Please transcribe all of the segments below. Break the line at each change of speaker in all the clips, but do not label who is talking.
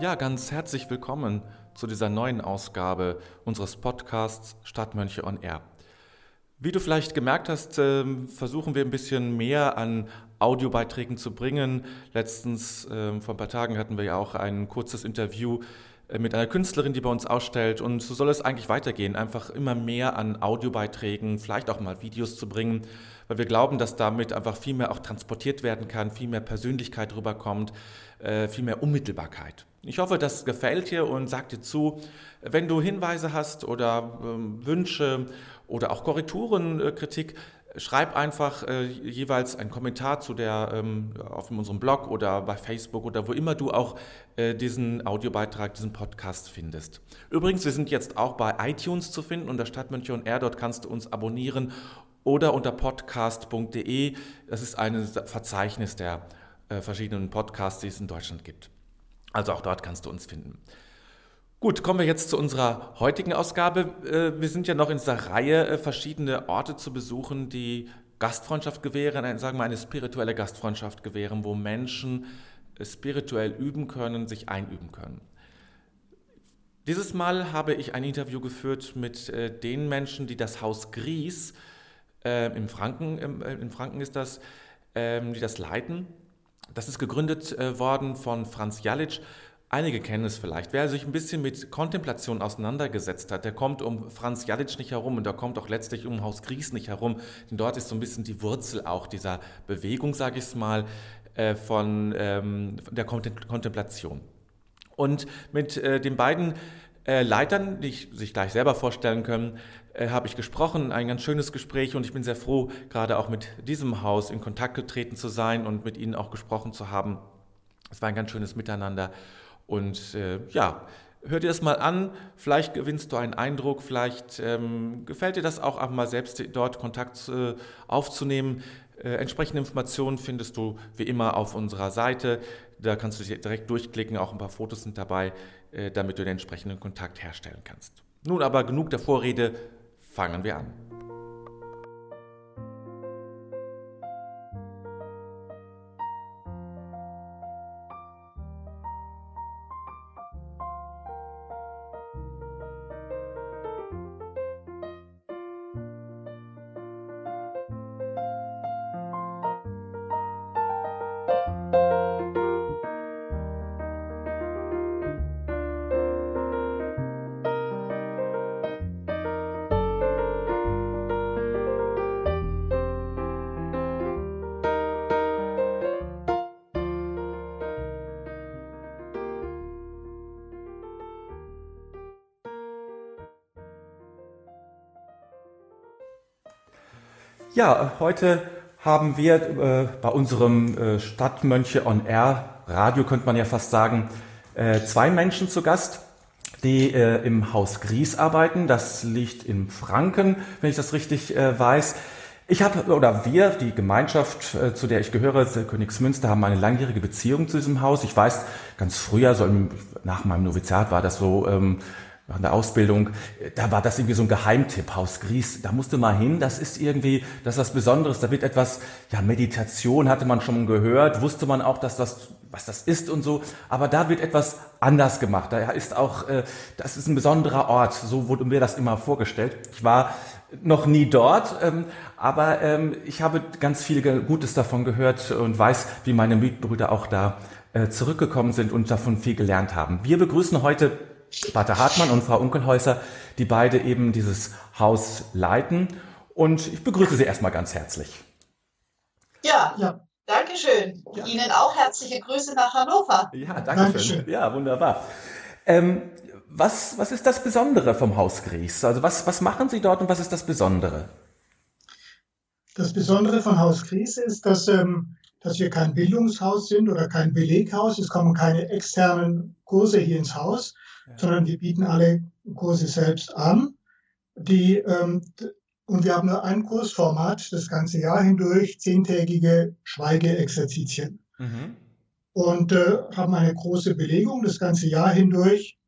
Ja, ganz herzlich willkommen zu dieser neuen Ausgabe unseres Podcasts Stadtmönche on Air. Wie du vielleicht gemerkt hast, ähm, versuchen wir ein bisschen mehr an Audiobeiträgen zu bringen. Letztens, ähm, vor ein paar Tagen, hatten wir ja auch ein kurzes Interview mit einer Künstlerin, die bei uns ausstellt. Und so soll es eigentlich weitergehen, einfach immer mehr an Audiobeiträgen, vielleicht auch mal Videos zu bringen, weil wir glauben, dass damit einfach viel mehr auch transportiert werden kann, viel mehr Persönlichkeit rüberkommt, äh, viel mehr Unmittelbarkeit. Ich hoffe, das gefällt dir und sag dir zu, wenn du Hinweise hast oder ähm, Wünsche oder auch Korrekturen, äh, Kritik, schreib einfach äh, jeweils einen Kommentar zu der ähm, auf unserem Blog oder bei Facebook oder wo immer du auch äh, diesen Audiobeitrag, diesen Podcast findest. Übrigens, wir sind jetzt auch bei iTunes zu finden unter Stadtmönche und R. Dort kannst du uns abonnieren oder unter podcast.de. Das ist ein Verzeichnis der äh, verschiedenen Podcasts, die es in Deutschland gibt. Also auch dort kannst du uns finden. Gut, kommen wir jetzt zu unserer heutigen Ausgabe. Äh, wir sind ja noch in dieser Reihe, äh, verschiedene Orte zu besuchen, die Gastfreundschaft gewähren, sagen wir eine spirituelle Gastfreundschaft gewähren, wo Menschen äh, spirituell üben können, sich einüben können. Dieses Mal habe ich ein Interview geführt mit den Menschen, die das Haus Gries, äh, Franken, in Franken ist das, äh, die das leiten. Das ist gegründet worden von Franz Jalic. Einige kennen es vielleicht. Wer sich ein bisschen mit Kontemplation auseinandergesetzt hat, der kommt um Franz Jalic nicht herum und der kommt auch letztlich um Haus Gries nicht herum. Denn dort ist so ein bisschen die Wurzel auch dieser Bewegung, sage ich es mal, äh, von ähm, der Kontemplation. Und mit äh, den beiden äh, Leitern, die sich gleich selber vorstellen können, habe ich gesprochen, ein ganz schönes Gespräch und ich bin sehr froh, gerade auch mit diesem Haus in Kontakt getreten zu sein und mit Ihnen auch gesprochen zu haben. Es war ein ganz schönes Miteinander und äh, ja, hör dir das mal an, vielleicht gewinnst du einen Eindruck, vielleicht ähm, gefällt dir das auch, auch mal selbst dort Kontakt äh, aufzunehmen. Äh, entsprechende Informationen findest du wie immer auf unserer Seite. Da kannst du direkt durchklicken, auch ein paar Fotos sind dabei, äh, damit du den entsprechenden Kontakt herstellen kannst. Nun aber genug der Vorrede, fangen wir an. Ja, heute haben wir äh, bei unserem äh, Stadtmönche on Air Radio, könnte man ja fast sagen, äh, zwei Menschen zu Gast, die äh, im Haus Gries arbeiten. Das liegt in Franken, wenn ich das richtig äh, weiß. Ich habe, oder wir, die Gemeinschaft, äh, zu der ich gehöre, Königsmünster, haben eine langjährige Beziehung zu diesem Haus. Ich weiß, ganz früher, so im, nach meinem Noviziat war das so, ähm, nach der Ausbildung, da war das irgendwie so ein Geheimtipp, Haus Gries, da musste mal hin, das ist irgendwie, das ist was Besonderes, da wird etwas, ja, Meditation hatte man schon gehört, wusste man auch, dass das, was das ist und so, aber da wird etwas anders gemacht, da ist auch, äh, das ist ein besonderer Ort, so wurde mir das immer vorgestellt. Ich war noch nie dort, ähm, aber ähm, ich habe ganz viel Gutes davon gehört und weiß, wie meine Mitbrüder auch da äh, zurückgekommen sind und davon viel gelernt haben. Wir begrüßen heute Pater Hartmann und Frau Unkelhäuser, die beide eben dieses Haus leiten. Und ich begrüße Sie erstmal ganz herzlich.
Ja, ja. Dankeschön. Ja. Ihnen auch herzliche Grüße nach Hannover.
Ja, danke Dankeschön. schön. Ja, wunderbar. Ähm, was, was ist das Besondere vom Haus Gries? Also was, was machen Sie dort und was ist das Besondere?
Das Besondere von Haus Gries ist, dass, ähm, dass wir kein Bildungshaus sind oder kein Beleghaus. Es kommen keine externen Kurse hier ins Haus, sondern wir bieten alle Kurse selbst an. Die, ähm, und wir haben nur ein Kursformat das ganze Jahr hindurch, zehntägige Schweigeexerzitien. Mhm. Und äh, haben eine große Belegung das ganze Jahr hindurch.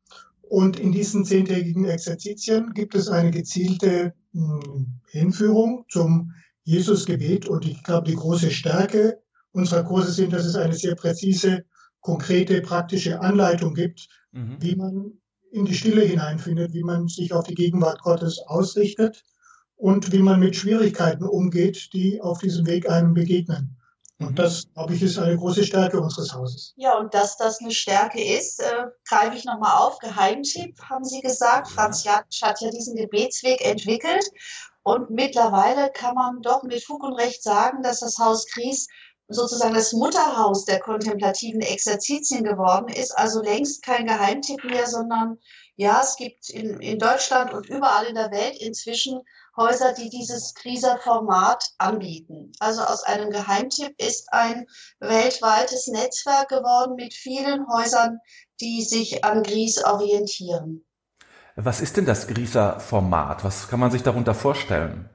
Und in diesen zehntägigen Exerzitien gibt es eine gezielte mh, hm, Hinführung zum Jesusgebet. Und ich glaube, die große Stärke unserer Kurse sind, dass es eine sehr präzise konkrete praktische Anleitung gibt, mhm. wie man in die Stille hineinfindet, wie man sich auf die Gegenwart Gottes ausrichtet und wie man mit Schwierigkeiten umgeht, die auf diesem Weg einem begegnen. Und mhm. das, glaube ich, ist eine große Stärke unseres Hauses.
Ja, und dass das eine Stärke ist, äh, greife ich nochmal auf. Geheimtipp, haben Sie gesagt. Franz Janisch hat ja diesen Gebetsweg entwickelt. Und mittlerweile kann man doch mit Fug und Recht sagen, dass das Haus Gries sozusagen das Mutterhaus der kontemplativen Exerzitien geworden ist. Also längst kein Geheimtipp mehr, sondern ja, es gibt in, in Deutschland und überall in der Welt inzwischen Häuser, die dieses Krieser-Format anbieten. Also aus einem Geheimtipp ist ein weltweites Netzwerk geworden mit vielen Häusern, die sich an Gries orientieren.
Was ist denn das Grieser-Format? Was kann man sich darunter vorstellen?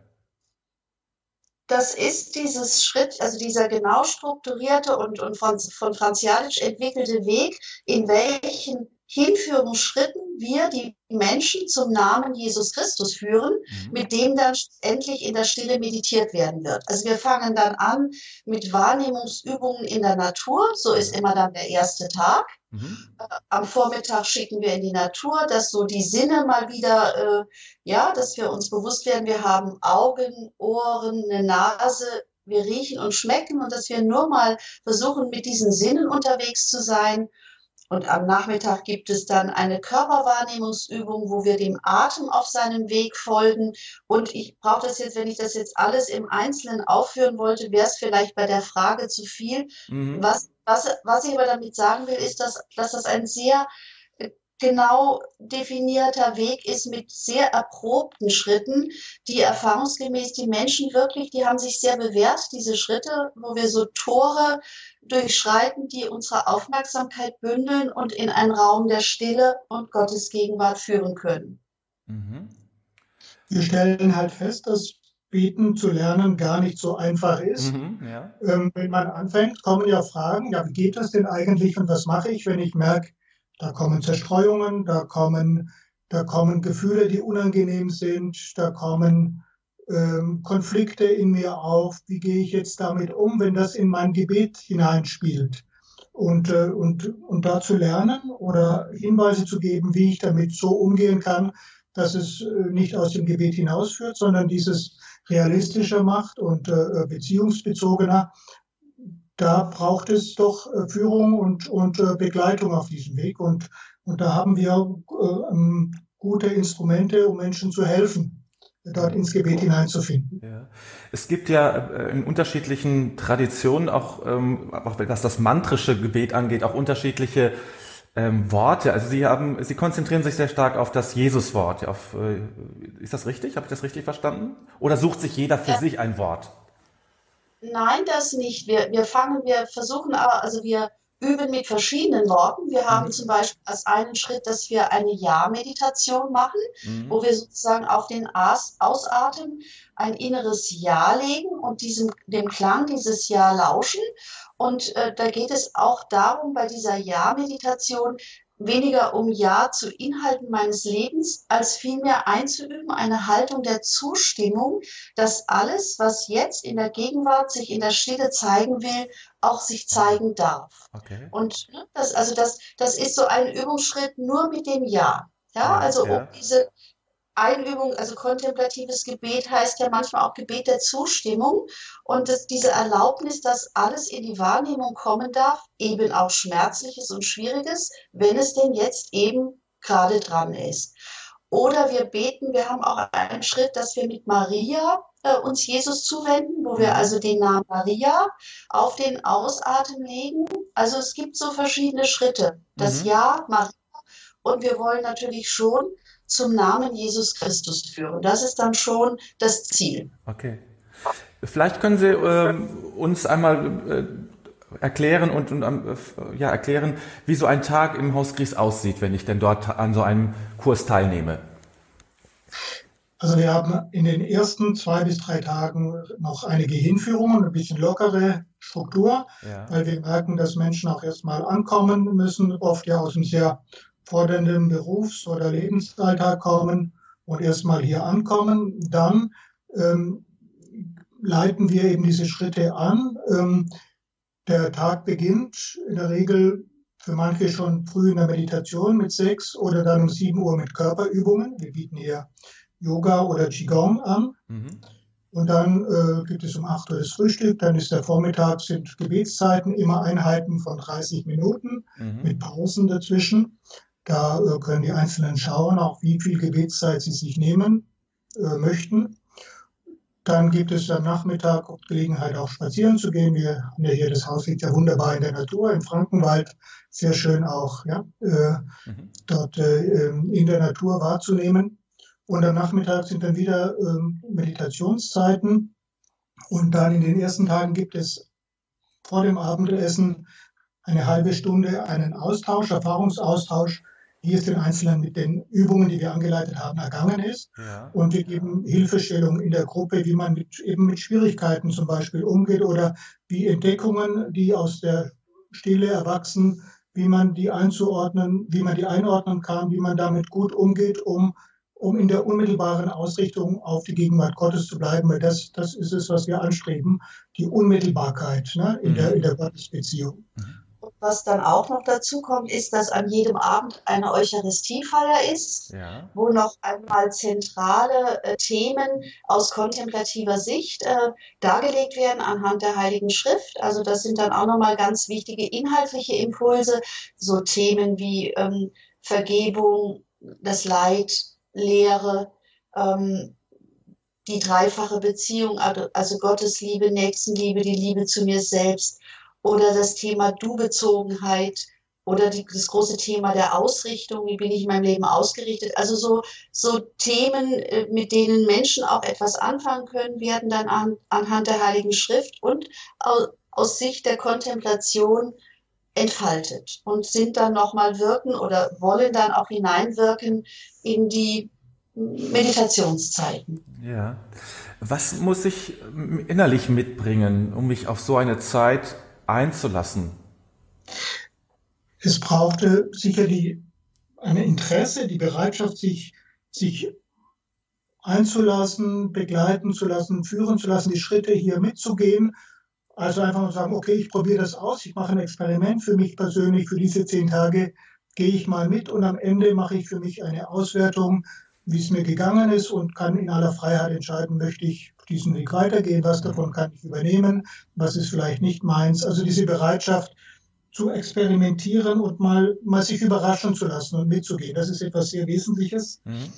Das ist dieses Schritt, also dieser genau strukturierte und, und von, von Franz Janic entwickelte Weg, in welchen Hinführungsschritten wir die Menschen zum Namen Jesus Christus führen, mhm. mit dem dann endlich in der Stille meditiert werden wird. Also wir fangen dann an mit Wahrnehmungsübungen in der Natur, so ist immer dann der erste Tag. Mhm. Äh, am Vormittag schicken wir in die Natur, dass so die Sinne mal wieder, äh, ja, dass wir uns bewusst werden, wir haben Augen, Ohren, eine Nase, wir riechen und schmecken und dass wir nur mal versuchen, mit diesen Sinnen unterwegs zu sein und am Nachmittag gibt es dann eine Körperwahrnehmungsübung, wo wir dem Atem auf seinem Weg folgen. Und ich brauche das jetzt, wenn ich das jetzt alles im Einzelnen aufführen wollte, wäre es vielleicht bei der Frage zu viel. Mhm. Was, was, was ich aber damit sagen will, ist, dass, dass das ein sehr genau definierter Weg ist mit sehr erprobten Schritten, die erfahrungsgemäß die Menschen wirklich, die haben sich sehr bewährt, diese Schritte, wo wir so Tore durchschreiten, die unsere Aufmerksamkeit bündeln und in einen Raum der Stille und Gottes Gegenwart führen können. Mhm.
Wir stellen halt fest, dass Beten zu lernen gar nicht so einfach ist. Mhm, ja. ähm, wenn man anfängt, kommen ja Fragen, ja, wie geht das denn eigentlich und was mache ich, wenn ich merke, da kommen Zerstreuungen, da kommen, da kommen Gefühle, die unangenehm sind, da kommen ähm, Konflikte in mir auf. Wie gehe ich jetzt damit um, wenn das in mein Gebet hineinspielt? Und, äh, und, und da zu lernen oder Hinweise zu geben, wie ich damit so umgehen kann, dass es äh, nicht aus dem Gebet hinausführt, sondern dieses realistischer macht und äh, beziehungsbezogener da braucht es doch äh, Führung und, und äh, Begleitung auf diesem Weg. Und, und da haben wir äh, ähm, gute Instrumente, um Menschen zu helfen, dort ins Gebet hineinzufinden.
Ja. Es gibt ja in unterschiedlichen Traditionen auch, ähm, auch was das mantrische Gebet angeht, auch unterschiedliche ähm, Worte. Also Sie haben, Sie konzentrieren sich sehr stark auf das Jesuswort. Auf, äh, ist das richtig? Habe ich das richtig verstanden? Oder sucht sich jeder für ja. sich ein Wort?
Nein, das nicht. Wir, wir fangen, wir versuchen aber, also wir üben mit verschiedenen Worten. Wir haben mhm. zum Beispiel als einen Schritt, dass wir eine Ja-Meditation machen, mhm. wo wir sozusagen auf den Aus Ausatmen ein inneres Ja legen und diesem, dem Klang dieses Ja lauschen. Und äh, da geht es auch darum, bei dieser Ja-Meditation weniger um Ja zu Inhalten meines Lebens, als vielmehr einzuüben eine Haltung der Zustimmung, dass alles, was jetzt in der Gegenwart sich in der Stille zeigen will, auch sich zeigen darf. Okay. Und ne, das, also das, das ist so ein Übungsschritt nur mit dem Ja. Ja, also um diese Einübung, also kontemplatives Gebet heißt ja manchmal auch Gebet der Zustimmung und das, diese Erlaubnis, dass alles in die Wahrnehmung kommen darf, eben auch Schmerzliches und Schwieriges, wenn es denn jetzt eben gerade dran ist. Oder wir beten, wir haben auch einen Schritt, dass wir mit Maria äh, uns Jesus zuwenden, wo wir also den Namen Maria auf den Ausatmen legen. Also es gibt so verschiedene Schritte. Das mhm. Ja, Maria. Und wir wollen natürlich schon zum Namen Jesus Christus führen. Das ist dann schon das Ziel.
Okay. Vielleicht können Sie äh, uns einmal äh, erklären und, und äh, ja, erklären, wie so ein Tag im Haus Gries aussieht, wenn ich denn dort an so einem Kurs teilnehme.
Also wir haben in den ersten zwei bis drei Tagen noch einige Hinführungen, ein bisschen lockere Struktur, ja. weil wir merken, dass Menschen auch erstmal ankommen müssen, oft ja aus einem sehr fordernden Berufs- oder Lebensalltag kommen und erstmal hier ankommen. Dann ähm, leiten wir eben diese Schritte an. Ähm, der Tag beginnt in der Regel für manche schon früh in der Meditation mit sechs oder dann um sieben Uhr mit Körperübungen. Wir bieten hier Yoga oder Qigong an. Mhm. Und dann äh, gibt es um 8 Uhr das Frühstück, dann ist der Vormittag, sind Gebetszeiten, immer Einheiten von 30 Minuten mhm. mit Pausen dazwischen. Da äh, können die Einzelnen schauen, auch wie viel Gebetszeit sie sich nehmen äh, möchten. Dann gibt es am Nachmittag Gelegenheit, auch spazieren zu gehen. Wir haben ja hier, das Haus liegt ja wunderbar in der Natur, im Frankenwald. Sehr schön auch, ja, äh, mhm. dort äh, ähm, in der Natur wahrzunehmen. Und am Nachmittag sind dann wieder ähm, Meditationszeiten. Und dann in den ersten Tagen gibt es vor dem Abendessen eine halbe Stunde einen Austausch, Erfahrungsaustausch, wie es den Einzelnen mit den Übungen, die wir angeleitet haben, ergangen ist. Ja. Und wir geben Hilfestellung in der Gruppe, wie man mit, eben mit Schwierigkeiten zum Beispiel umgeht oder wie Entdeckungen, die aus der Stille erwachsen, wie man die einzuordnen, wie man die einordnen kann, wie man damit gut umgeht, um um in der unmittelbaren Ausrichtung auf die Gegenwart Gottes zu bleiben, weil das, das ist es, was wir anstreben, die Unmittelbarkeit ne, in, mhm. der, in der Gottesbeziehung.
Und was dann auch noch dazu kommt, ist, dass an jedem Abend eine Eucharistiefeier ist, ja. wo noch einmal zentrale äh, Themen aus kontemplativer Sicht äh, dargelegt werden anhand der Heiligen Schrift. Also das sind dann auch nochmal ganz wichtige inhaltliche Impulse, so Themen wie ähm, Vergebung, das Leid, Lehre, ähm, die dreifache Beziehung, also, also Gottes Liebe, Nächstenliebe, die Liebe zu mir selbst oder das Thema Du-Bezogenheit oder die, das große Thema der Ausrichtung, wie bin ich in meinem Leben ausgerichtet. Also so, so Themen, äh, mit denen Menschen auch etwas anfangen können, werden dann an, anhand der Heiligen Schrift und aus, aus Sicht der Kontemplation entfaltet und sind dann nochmal wirken oder wollen dann auch hineinwirken in die Meditationszeiten.
Ja. Was muss ich innerlich mitbringen, um mich auf so eine Zeit einzulassen?
Es brauchte sicher die, ein Interesse, die Bereitschaft, sich, sich einzulassen, begleiten zu lassen, führen zu lassen, die Schritte hier mitzugehen also einfach nur sagen, okay, ich probiere das aus, ich mache ein Experiment für mich persönlich, für diese zehn Tage gehe ich mal mit und am Ende mache ich für mich eine Auswertung, wie es mir gegangen ist und kann in aller Freiheit entscheiden, möchte ich diesen Weg weitergehen, was davon kann ich übernehmen, was ist vielleicht nicht meins. Also diese Bereitschaft zu experimentieren und mal, mal sich überraschen zu lassen und mitzugehen, das ist etwas sehr Wesentliches. Mhm.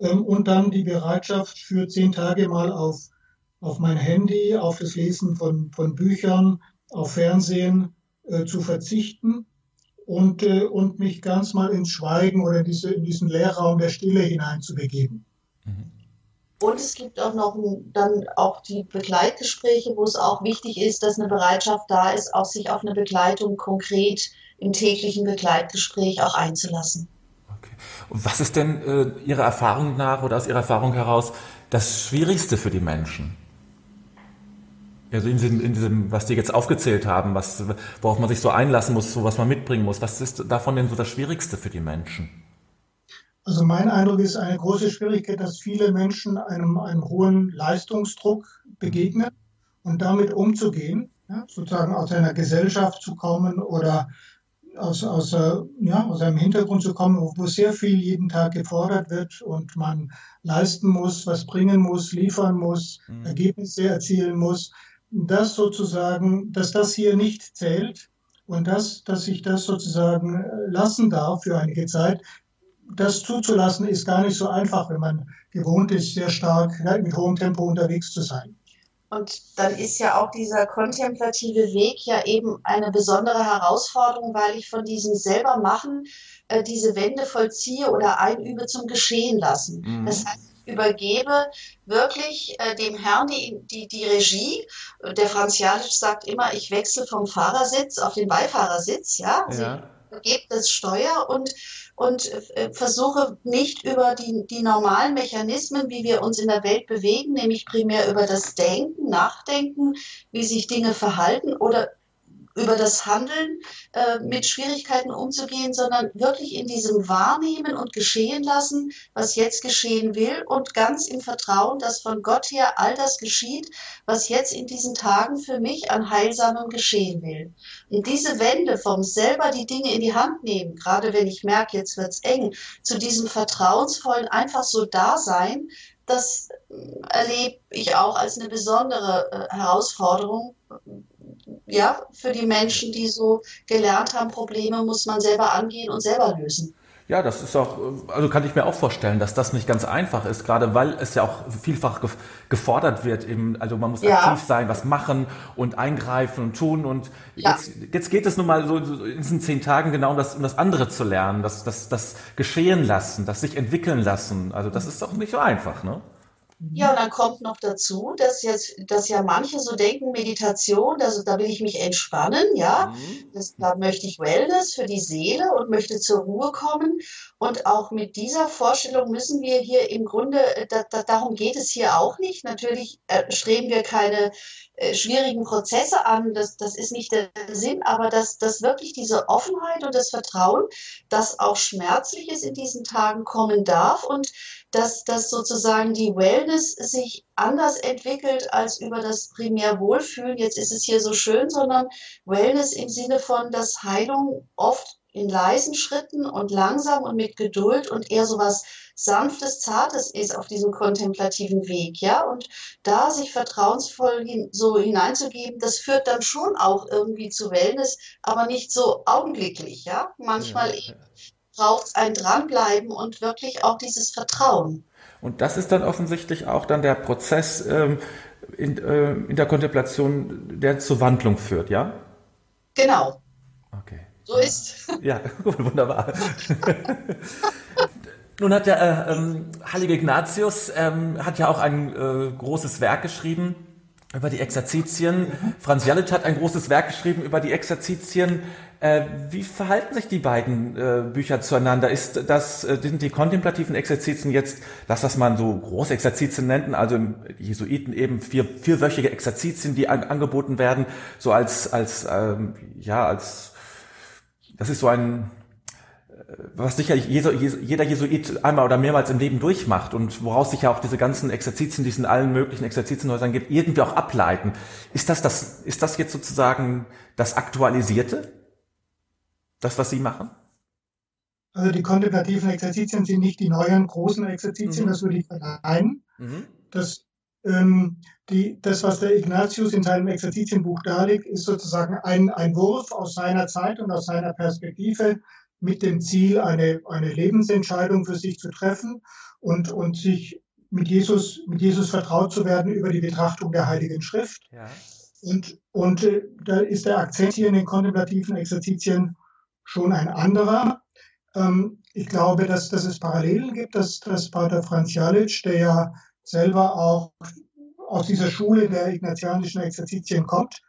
Ähm, und dann die Bereitschaft für zehn Tage mal auf auf mein Handy, auf das Lesen von, von Büchern, auf Fernsehen äh, zu verzichten und, äh, und mich ganz mal ins Schweigen oder in, diese, in diesen Leerraum der Stille hineinzubegeben.
Mhm. Und es gibt auch noch dann auch die Begleitgespräche, wo es auch wichtig ist, dass eine Bereitschaft da ist, auch sich auf eine Begleitung konkret im täglichen Begleitgespräch auch einzulassen.
Okay. Und was ist denn äh, Ihrer Erfahrung nach oder aus Ihrer Erfahrung heraus das Schwierigste für die Menschen? Also in diesem, in diesem, was die jetzt aufgezählt haben, was, worauf man sich so einlassen muss, so was man mitbringen muss, was ist davon denn so das Schwierigste für die Menschen?
Also mein Eindruck ist eine große Schwierigkeit, dass viele Menschen einem, einem hohen Leistungsdruck begegnen und damit umzugehen, ja, sozusagen aus einer Gesellschaft zu kommen oder aus, aus, ja, aus einem Hintergrund zu kommen, wo sehr viel jeden Tag gefordert wird und man leisten muss, was bringen muss, liefern muss, mhm. Ergebnisse erzielen muss das sozusagen, dass das hier nicht zählt und das, dass ich das sozusagen äh, lassen darf für einige Zeit, das zuzulassen ist gar nicht so einfach, wenn man gewohnt ist, sehr stark mit hohem Tempo unterwegs zu sein.
Und dann ist ja auch dieser kontemplative Weg ja eben eine besondere Herausforderung, weil ich von diesem selber machen äh, diese Wende vollziehe oder einübe zum Geschehen lassen. Mhm. Das heißt, übergebe wirklich äh, dem Herrn die, die, die Regie. Der Franz Jalic sagt immer, ich wechsle vom Fahrersitz auf den Beifahrersitz, ja. Also ja. Gebe das Steuer und, und äh, versuche nicht über die, die normalen Mechanismen, wie wir uns in der Welt bewegen, nämlich primär über das Denken, Nachdenken, wie sich Dinge verhalten oder über das Handeln äh, mit Schwierigkeiten umzugehen, sondern wirklich in diesem Wahrnehmen und geschehen lassen, was jetzt geschehen will und ganz im Vertrauen, dass von Gott her all das geschieht, was jetzt in diesen Tagen für mich an Heilsamem geschehen will. Und diese Wende vom selber die Dinge in die Hand nehmen, gerade wenn ich merke, jetzt wird's eng, zu diesem vertrauensvollen einfach so da sein, das erlebe ich auch als eine besondere äh, Herausforderung, ja, für die Menschen, die so gelernt haben, Probleme muss man selber angehen und selber lösen.
Ja, das ist auch, also kann ich mir auch vorstellen, dass das nicht ganz einfach ist, gerade weil es ja auch vielfach gefordert wird. Eben, also man muss ja. aktiv sein, was machen und eingreifen und tun. Und ja. jetzt, jetzt geht es nun mal so in diesen zehn Tagen genau um das, um das andere zu lernen, das, das, das geschehen lassen, das sich entwickeln lassen. Also das ist doch nicht so einfach, ne?
Ja, und dann kommt noch dazu, dass jetzt, dass ja manche so denken, Meditation, das, da will ich mich entspannen, ja. Mhm. Das, da möchte ich Wellness für die Seele und möchte zur Ruhe kommen. Und auch mit dieser Vorstellung müssen wir hier im Grunde, da, da, darum geht es hier auch nicht. Natürlich äh, streben wir keine äh, schwierigen Prozesse an, das, das ist nicht der Sinn, aber dass, dass wirklich diese Offenheit und das Vertrauen, dass auch Schmerzliches in diesen Tagen kommen darf und dass, dass sozusagen die Wellness sich anders entwickelt als über das primär Wohlfühlen, jetzt ist es hier so schön, sondern Wellness im Sinne von, dass Heilung oft in leisen Schritten und langsam und mit Geduld und eher so was Sanftes, Zartes ist auf diesem kontemplativen Weg, ja, und da sich vertrauensvoll hin, so hineinzugeben, das führt dann schon auch irgendwie zu Wellness, aber nicht so augenblicklich, ja. Manchmal ja, braucht es ein Dranbleiben und wirklich auch dieses Vertrauen.
Und das ist dann offensichtlich auch dann der Prozess ähm, in, äh, in der Kontemplation, der zur Wandlung führt, ja?
Genau.
Okay.
So ist.
Ja, wunderbar. Nun hat der äh, ähm, heilige Ignatius ähm, hat ja auch ein äh, großes Werk geschrieben über die Exerzitien. Franz Jalic hat ein großes Werk geschrieben über die Exerzitien. Äh, wie verhalten sich die beiden äh, Bücher zueinander? Ist das, äh, sind die kontemplativen Exerzitien jetzt das, was man so große Exerzitien nennt, also im Jesuiten eben vier, vierwöchige Exerzitien, die an, angeboten werden, so als, als, ähm, ja, als, das ist so ein, was sicherlich jeder Jesuit einmal oder mehrmals im Leben durchmacht und woraus sich ja auch diese ganzen Exerzitien, die es in allen möglichen Exerzitienhäusern gibt, irgendwie auch ableiten. Ist das, das, ist das jetzt sozusagen das Aktualisierte? Das, was Sie machen?
Also die kontemplativen Exerzitien sind nicht die neuen großen Exerzitien, mhm. das würde ich verneinen. Mhm. Das, ähm, die, das, was der Ignatius in seinem Exerzitienbuch darlegt, ist sozusagen ein, ein Wurf aus seiner Zeit und aus seiner Perspektive mit dem Ziel, eine, eine Lebensentscheidung für sich zu treffen und, und sich mit Jesus, mit Jesus vertraut zu werden über die Betrachtung der Heiligen Schrift. Ja. Und, und äh, da ist der Akzent hier in den kontemplativen Exerzitien schon ein anderer. Ähm, ich glaube, dass, dass es Parallelen gibt, dass, dass Pater Franz Jalic, der ja selber auch aus dieser Schule der ignatianischen Exerzitien kommt,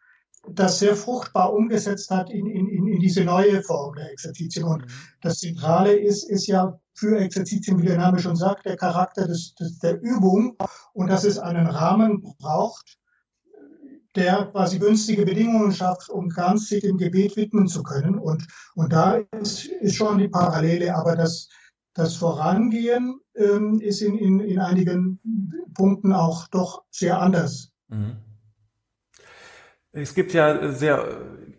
das sehr fruchtbar umgesetzt hat in, in, in diese neue Form der Exerzitien. Und mhm. das Zentrale ist, ist ja für Exerzitien, wie der Name schon sagt, der Charakter des, des, der Übung und dass es einen Rahmen braucht, der quasi günstige Bedingungen schafft, um ganz sich dem Gebet widmen zu können. Und, und da ist, ist schon die Parallele, aber das, das Vorangehen ähm, ist in, in, in einigen Punkten auch doch sehr anders. Mhm.
Es gibt ja sehr,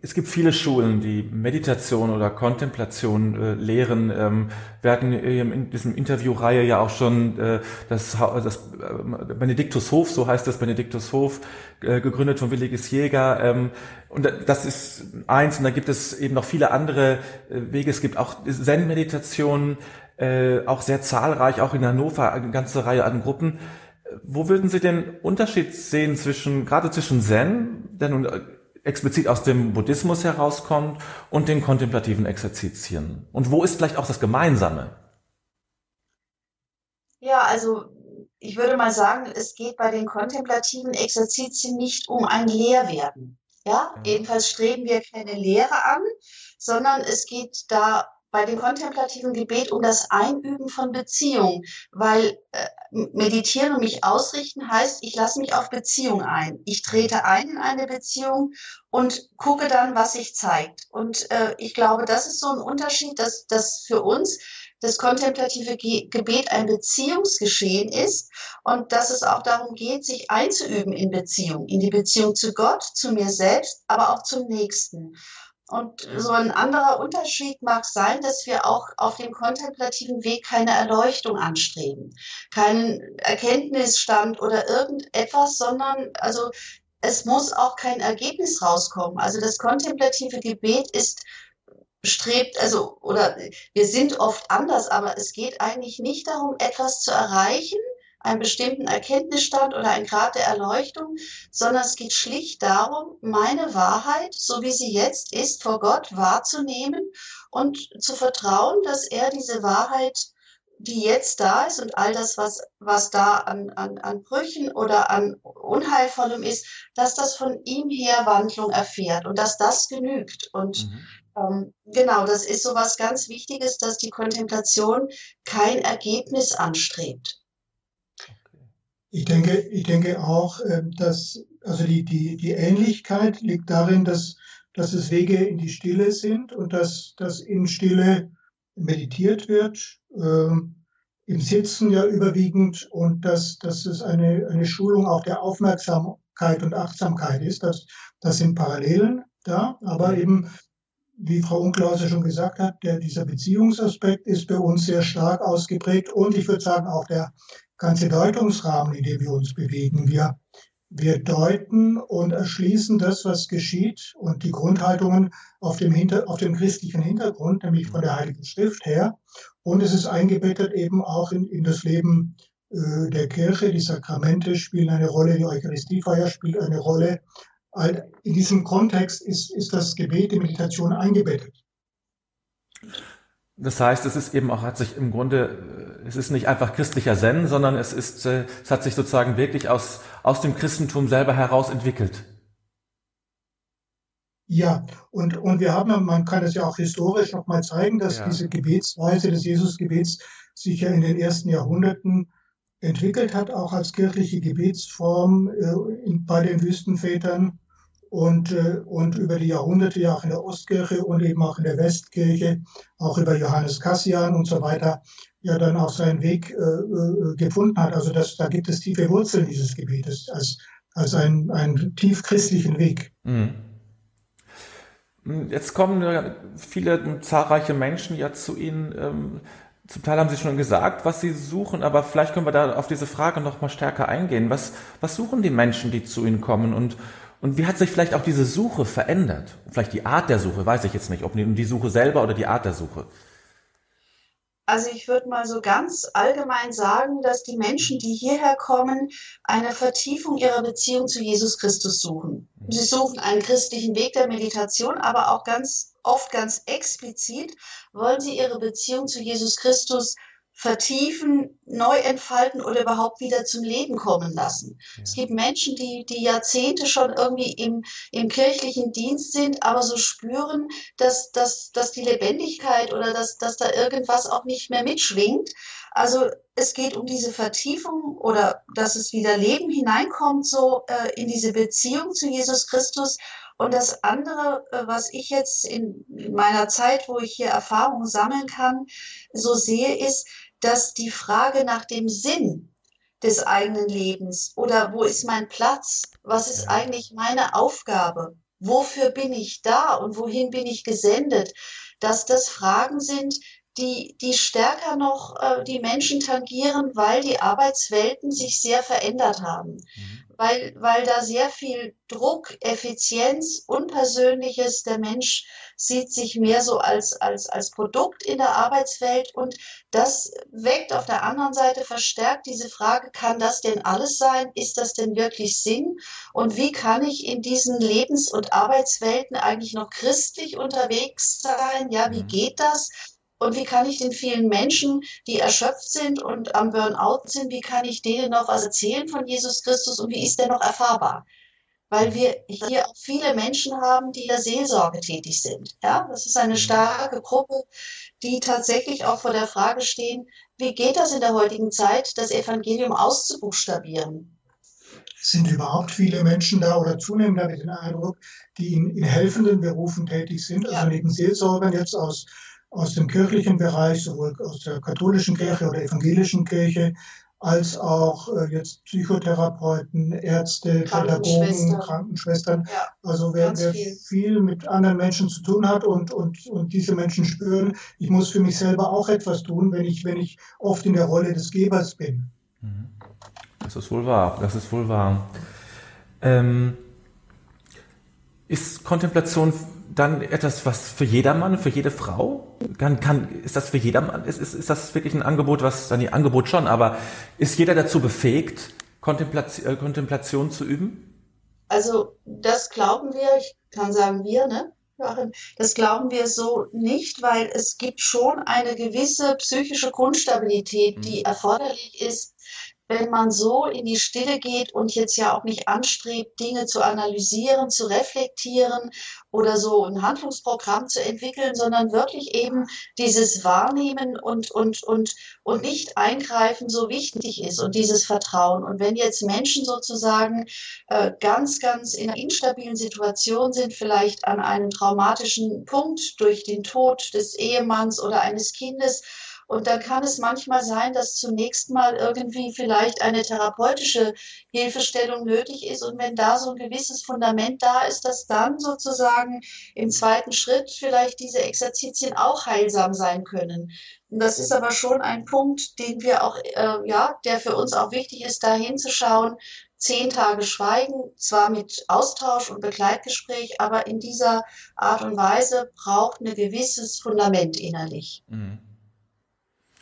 es gibt viele Schulen, die Meditation oder Kontemplation äh, lehren. Ähm, wir hatten in diesem Interviewreihe ja auch schon äh, das, das äh, Benediktushof, so heißt das Benediktushof, äh, gegründet von Williges Jäger. Ähm, und das ist eins. Und da gibt es eben noch viele andere äh, Wege. Es gibt auch Zen-Meditationen, äh, auch sehr zahlreich, auch in Hannover eine ganze Reihe an Gruppen. Wo würden Sie den Unterschied sehen zwischen, gerade zwischen Zen, der nun explizit aus dem Buddhismus herauskommt, und den kontemplativen Exerzitien? Und wo ist vielleicht auch das Gemeinsame?
Ja, also ich würde mal sagen, es geht bei den kontemplativen Exerzitien nicht um ein Lehrwerden. Ja, ja. jedenfalls streben wir keine Lehre an, sondern es geht da bei dem kontemplativen Gebet um das Einüben von Beziehung, weil äh, meditieren und mich ausrichten heißt, ich lasse mich auf Beziehung ein. Ich trete ein in eine Beziehung und gucke dann, was sich zeigt. Und äh, ich glaube, das ist so ein Unterschied, dass das für uns das kontemplative Gebet ein Beziehungsgeschehen ist und dass es auch darum geht, sich einzuüben in Beziehung, in die Beziehung zu Gott, zu mir selbst, aber auch zum Nächsten. Und so ein anderer Unterschied mag sein, dass wir auch auf dem kontemplativen Weg keine Erleuchtung anstreben, keinen Erkenntnisstand oder irgendetwas, sondern also es muss auch kein Ergebnis rauskommen. Also das kontemplative Gebet ist strebt, also, oder wir sind oft anders, aber es geht eigentlich nicht darum, etwas zu erreichen, einen bestimmten Erkenntnisstand oder einen Grad der Erleuchtung, sondern es geht schlicht darum, meine Wahrheit, so wie sie jetzt ist, vor Gott wahrzunehmen und zu vertrauen, dass er diese Wahrheit, die jetzt da ist und all das, was, was da an, an, an Brüchen oder an Unheilvollem ist, dass das von ihm her Wandlung erfährt und dass das genügt. Und mhm. ähm, genau, das ist so was ganz Wichtiges, dass die Kontemplation kein Ergebnis anstrebt.
Ich denke, ich denke auch, ähm, dass also die, die, die Ähnlichkeit liegt darin, dass, dass es Wege in die Stille sind und dass, dass in Stille meditiert wird, ähm, im Sitzen ja überwiegend und dass, dass es eine, eine Schulung auch der Aufmerksamkeit und Achtsamkeit ist. Das, das sind Parallelen da, aber eben, wie Frau Unklause schon gesagt hat, der, dieser Beziehungsaspekt ist bei uns sehr stark ausgeprägt und ich würde sagen auch der, ganze Deutungsrahmen, in dem wir uns bewegen. Wir, wir deuten und erschließen das, was geschieht und die Grundhaltungen auf dem, Hinter, auf dem christlichen Hintergrund, nämlich von der Heiligen Schrift her. Und es ist eingebettet eben auch in, in das Leben äh, der Kirche. Die Sakramente spielen eine Rolle, die Eucharistiefeier spielt eine Rolle. In diesem Kontext ist, ist das Gebet, die Meditation eingebettet.
Das heißt, es ist eben auch, hat sich im Grunde, es ist nicht einfach christlicher Zen, sondern es ist, äh, es hat sich sozusagen wirklich aus, aus dem Christentum selber heraus entwickelt.
Ja, und, und wir haben, man kann es ja auch historisch nochmal zeigen, dass ja. diese Gebetsweise des Jesusgebets sich ja in den ersten Jahrhunderten entwickelt hat, auch als kirchliche Gebetsform äh, in, bei den Wüstenvätern und, äh, und über die Jahrhunderte ja auch in der Ostkirche und eben auch in der Westkirche, auch über Johannes Cassian und so weiter, ja dann auch seinen Weg äh, äh, gefunden hat. Also das, da gibt es tiefe Wurzeln dieses Gebetes als, als einen, einen tief christlichen Weg. Mhm.
Jetzt kommen viele zahlreiche Menschen ja zu Ihnen. Ähm, zum Teil haben Sie schon gesagt, was Sie suchen, aber vielleicht können wir da auf diese Frage noch mal stärker eingehen. Was, was suchen die Menschen, die zu Ihnen kommen und und wie hat sich vielleicht auch diese Suche verändert? Vielleicht die Art der Suche, weiß ich jetzt nicht, ob die Suche selber oder die Art der Suche.
Also ich würde mal so ganz allgemein sagen, dass die Menschen, die hierher kommen, eine Vertiefung ihrer Beziehung zu Jesus Christus suchen. Mhm. Sie suchen einen christlichen Weg der Meditation, aber auch ganz oft ganz explizit wollen sie ihre Beziehung zu Jesus Christus vertiefen, neu entfalten oder überhaupt wieder zum Leben kommen lassen. Ja. Es gibt Menschen, die, die Jahrzehnte schon irgendwie im, im kirchlichen Dienst sind, aber so spüren, dass, dass, dass die Lebendigkeit oder dass, dass da irgendwas auch nicht mehr mitschwingt. Also es geht um diese Vertiefung oder dass es wieder Leben hineinkommt, so äh, in diese Beziehung zu Jesus Christus. Und das andere, äh, was ich jetzt in meiner Zeit, wo ich hier Erfahrungen sammeln kann, so sehe, ist, dass die Frage nach dem Sinn des eigenen Lebens oder wo ist mein Platz, was ist eigentlich meine Aufgabe, wofür bin ich da und wohin bin ich gesendet, dass das Fragen sind, die, die stärker noch äh, die Menschen tangieren, weil die Arbeitswelten sich sehr verändert haben. Mhm weil, weil da sehr viel Druck, Effizienz, Unpersönliches, der Mensch sieht sich mehr so als, als, als Produkt in der Arbeitswelt und das weckt auf der anderen Seite verstärkt diese Frage, kann das denn alles sein? Ist das denn wirklich Sinn? Und wie kann ich in diesen Lebens- und Arbeitswelten eigentlich noch christlich unterwegs sein? Ja, wie mhm. geht das? Und wie kann ich den vielen Menschen, die erschöpft sind und am Burnout sind, wie kann ich denen noch was erzählen von Jesus Christus und wie ist der noch erfahrbar? weil wir hier auch viele Menschen haben, die der Seelsorge tätig sind. Ja, das ist eine starke Gruppe, die tatsächlich auch vor der Frage stehen, wie geht das in der heutigen Zeit, das Evangelium auszubuchstabieren?
Sind überhaupt viele Menschen da oder zunehmend habe ich den Eindruck, die in, in helfenden Berufen tätig sind, also ja. also neben Seelsorgern jetzt aus aus dem kirchlichen Bereich, sowohl aus der katholischen Kirche oder evangelischen Kirche, als auch äh, jetzt Psychotherapeuten, Ärzte, Pädagogen, Krankenschwestern. Ja, also wer, wer viel. viel. mit anderen Menschen zu tun hat und, und, und diese Menschen spüren, ich muss für mich selber auch etwas tun, wenn ich, wenn ich oft in der Rolle des Gebers bin.
Mhm. Das ist wohl wahr, das ist wohl wahr. Ähm, ist Kontemplation dann etwas, was für jedermann, für jede Frau? Kann, kann, ist das für jedermann? Ist, ist, ist das wirklich ein Angebot, was, dann die Angebot schon, aber ist jeder dazu befähigt, Kontemplation, äh, Kontemplation zu üben?
Also, das glauben wir, ich kann sagen wir, ne? Das glauben wir so nicht, weil es gibt schon eine gewisse psychische Grundstabilität, die mhm. erforderlich ist, wenn man so in die Stille geht und jetzt ja auch nicht anstrebt, Dinge zu analysieren, zu reflektieren oder so ein Handlungsprogramm zu entwickeln, sondern wirklich eben dieses Wahrnehmen und, und, und, und nicht eingreifen so wichtig ist und dieses Vertrauen. Und wenn jetzt Menschen sozusagen äh, ganz, ganz in einer instabilen Situation sind, vielleicht an einem traumatischen Punkt durch den Tod des Ehemanns oder eines Kindes, und dann kann es manchmal sein, dass zunächst mal irgendwie vielleicht eine therapeutische Hilfestellung nötig ist. Und wenn da so ein gewisses Fundament da ist, dass dann sozusagen im zweiten Schritt vielleicht diese Exerzitien auch heilsam sein können. Und das ist aber schon ein Punkt, den wir auch, äh, ja, der für uns auch wichtig ist, da hinzuschauen, zehn Tage Schweigen, zwar mit Austausch und Begleitgespräch, aber in dieser Art und Weise braucht ein gewisses Fundament innerlich. Mhm.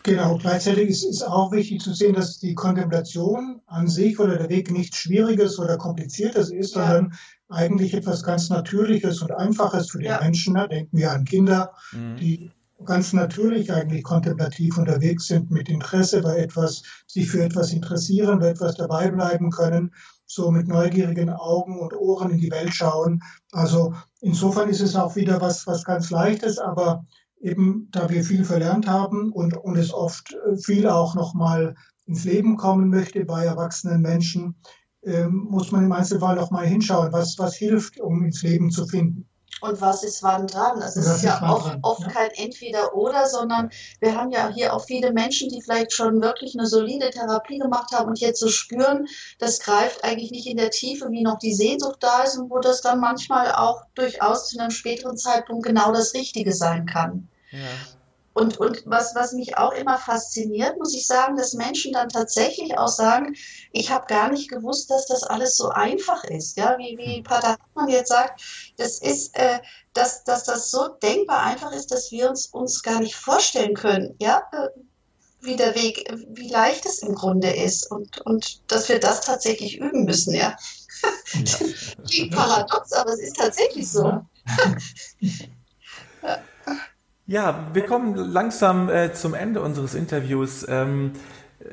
Genau, gleichzeitig ist, es auch wichtig zu sehen, dass die Kontemplation an sich oder der Weg nichts Schwieriges oder Kompliziertes ist, ja. sondern eigentlich etwas ganz Natürliches und Einfaches für die ja. Menschen. Da denken wir an Kinder, mhm. die ganz natürlich eigentlich kontemplativ unterwegs sind, mit Interesse bei etwas, sich für etwas interessieren, bei etwas dabei bleiben können, so mit neugierigen Augen und Ohren in die Welt schauen. Also insofern ist es auch wieder was, was ganz Leichtes, aber eben da wir viel verlernt haben und, und es oft äh, viel auch nochmal ins Leben kommen möchte bei erwachsenen Menschen, ähm, muss man im Einzelfall auch mal hinschauen, was, was hilft, um ins Leben zu finden.
Und was ist wann dran? Das ist ja oft, dran, oft ja. kein Entweder-Oder, sondern wir haben ja hier auch viele Menschen, die vielleicht schon wirklich eine solide Therapie gemacht haben und jetzt so spüren, das greift eigentlich nicht in der Tiefe, wie noch die Sehnsucht da ist und wo das dann manchmal auch durchaus zu einem späteren Zeitpunkt genau das Richtige sein kann. Ja. Und, und was, was mich auch immer fasziniert, muss ich sagen, dass Menschen dann tatsächlich auch sagen, ich habe gar nicht gewusst, dass das alles so einfach ist. Ja, wie, wie hm. Pater Hartmann jetzt sagt, das ist, äh, dass, dass das so denkbar einfach ist, dass wir uns, uns gar nicht vorstellen können, ja, äh, wie der Weg, wie leicht es im Grunde ist und, und dass wir das tatsächlich üben müssen, ja. ja. Klingt paradox, aber es ist tatsächlich so. Ja.
Ja, wir kommen langsam äh, zum Ende unseres Interviews. Ähm, äh,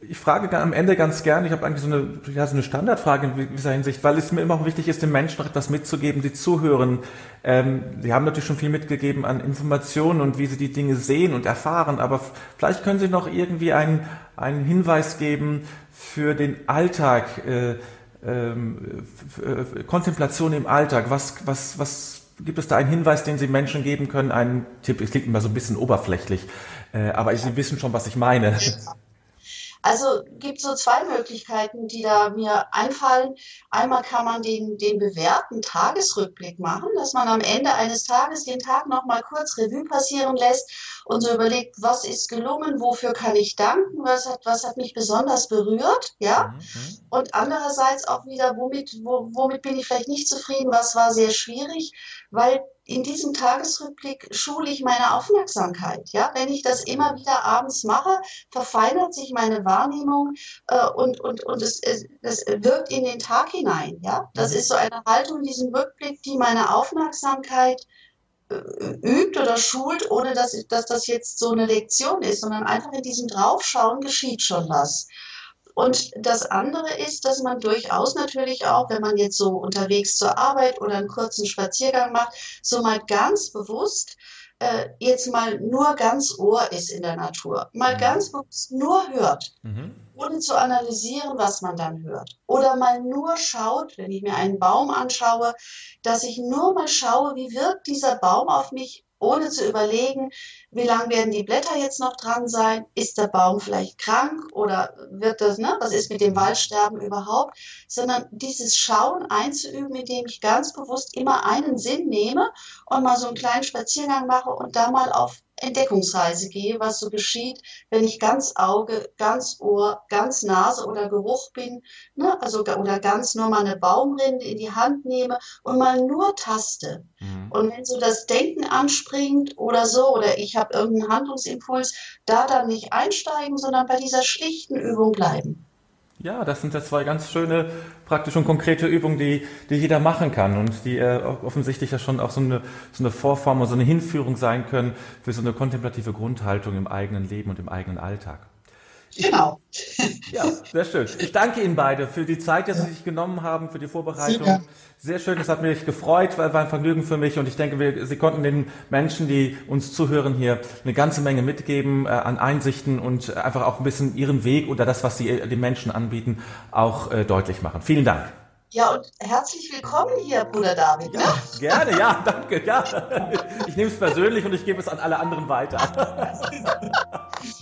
ich frage am Ende ganz gern, ich habe eigentlich so eine, ja, so eine Standardfrage in gewisser Hinsicht, weil es mir immer auch wichtig ist, den Menschen noch etwas mitzugeben, die zuhören. Ähm, sie haben natürlich schon viel mitgegeben an Informationen und wie sie die Dinge sehen und erfahren, aber vielleicht können Sie noch irgendwie einen, einen Hinweis geben für den Alltag, äh, ähm, äh, Kontemplation im Alltag. Was, was, was Gibt es da einen Hinweis, den Sie Menschen geben können? Einen Tipp? Es klingt immer so ein bisschen oberflächlich, äh, aber Sie wissen schon, was ich meine.
Also gibt so zwei Möglichkeiten, die da mir einfallen. Einmal kann man den, den bewährten Tagesrückblick machen, dass man am Ende eines Tages den Tag nochmal kurz Revue passieren lässt und so überlegt, was ist gelungen, wofür kann ich danken, was hat, was hat mich besonders berührt, ja. Mhm. mhm. Und andererseits auch wieder, womit, wo, womit bin ich vielleicht nicht zufrieden, was war sehr schwierig, weil in diesem Tagesrückblick schule ich meine Aufmerksamkeit. Ja, wenn ich das immer wieder abends mache, verfeinert sich meine Wahrnehmung äh, und, und, und es, es, es wirkt in den Tag hinein. Ja, das ist so eine Haltung in diesem Rückblick, die meine Aufmerksamkeit äh, übt oder schult, ohne dass, dass das jetzt so eine Lektion ist, sondern einfach in diesem Draufschauen geschieht schon was. Und das andere ist, dass man durchaus natürlich auch, wenn man jetzt so unterwegs zur Arbeit oder einen kurzen Spaziergang macht, so mal ganz bewusst äh, jetzt mal nur ganz Ohr ist in der Natur, mal mhm. ganz bewusst nur hört, mhm. ohne zu analysieren, was man dann hört. Oder mal nur schaut, wenn ich mir einen Baum anschaue, dass ich nur mal schaue, wie wirkt dieser Baum auf mich ohne zu überlegen, wie lange werden die Blätter jetzt noch dran sein? Ist der Baum vielleicht krank oder wird das, ne, was ist mit dem Waldsterben überhaupt? Sondern dieses Schauen einzuüben, indem ich ganz bewusst immer einen Sinn nehme und mal so einen kleinen Spaziergang mache und da mal auf Entdeckungsreise gehe, was so geschieht, wenn ich ganz Auge, ganz Ohr, ganz Nase oder Geruch bin, ne? also oder ganz nur mal eine Baumrinde in die Hand nehme und mal nur taste. Mhm. Und wenn so das Denken anspringt oder so, oder ich habe irgendeinen Handlungsimpuls, da dann nicht einsteigen, sondern bei dieser schlichten Übung bleiben.
Ja, das sind ja zwei ganz schöne, praktische und konkrete Übungen, die, die jeder machen kann und die äh, offensichtlich ja schon auch so eine, so eine Vorform und so eine Hinführung sein können für so eine kontemplative Grundhaltung im eigenen Leben und im eigenen Alltag.
Genau.
Ja, sehr schön. Ich danke Ihnen beide für die Zeit, die Sie sich genommen haben, für die Vorbereitung. Sehr schön, es hat mich gefreut, weil war ein Vergnügen für mich und ich denke, wir, Sie konnten den Menschen, die uns zuhören, hier eine ganze Menge mitgeben äh, an Einsichten und einfach auch ein bisschen Ihren Weg oder das, was Sie äh, den Menschen anbieten, auch äh, deutlich machen. Vielen Dank.
Ja, und herzlich willkommen hier, Bruder David.
Ne? Ja, gerne, ja, danke, ja. Ich nehme es persönlich und ich gebe es an alle anderen weiter.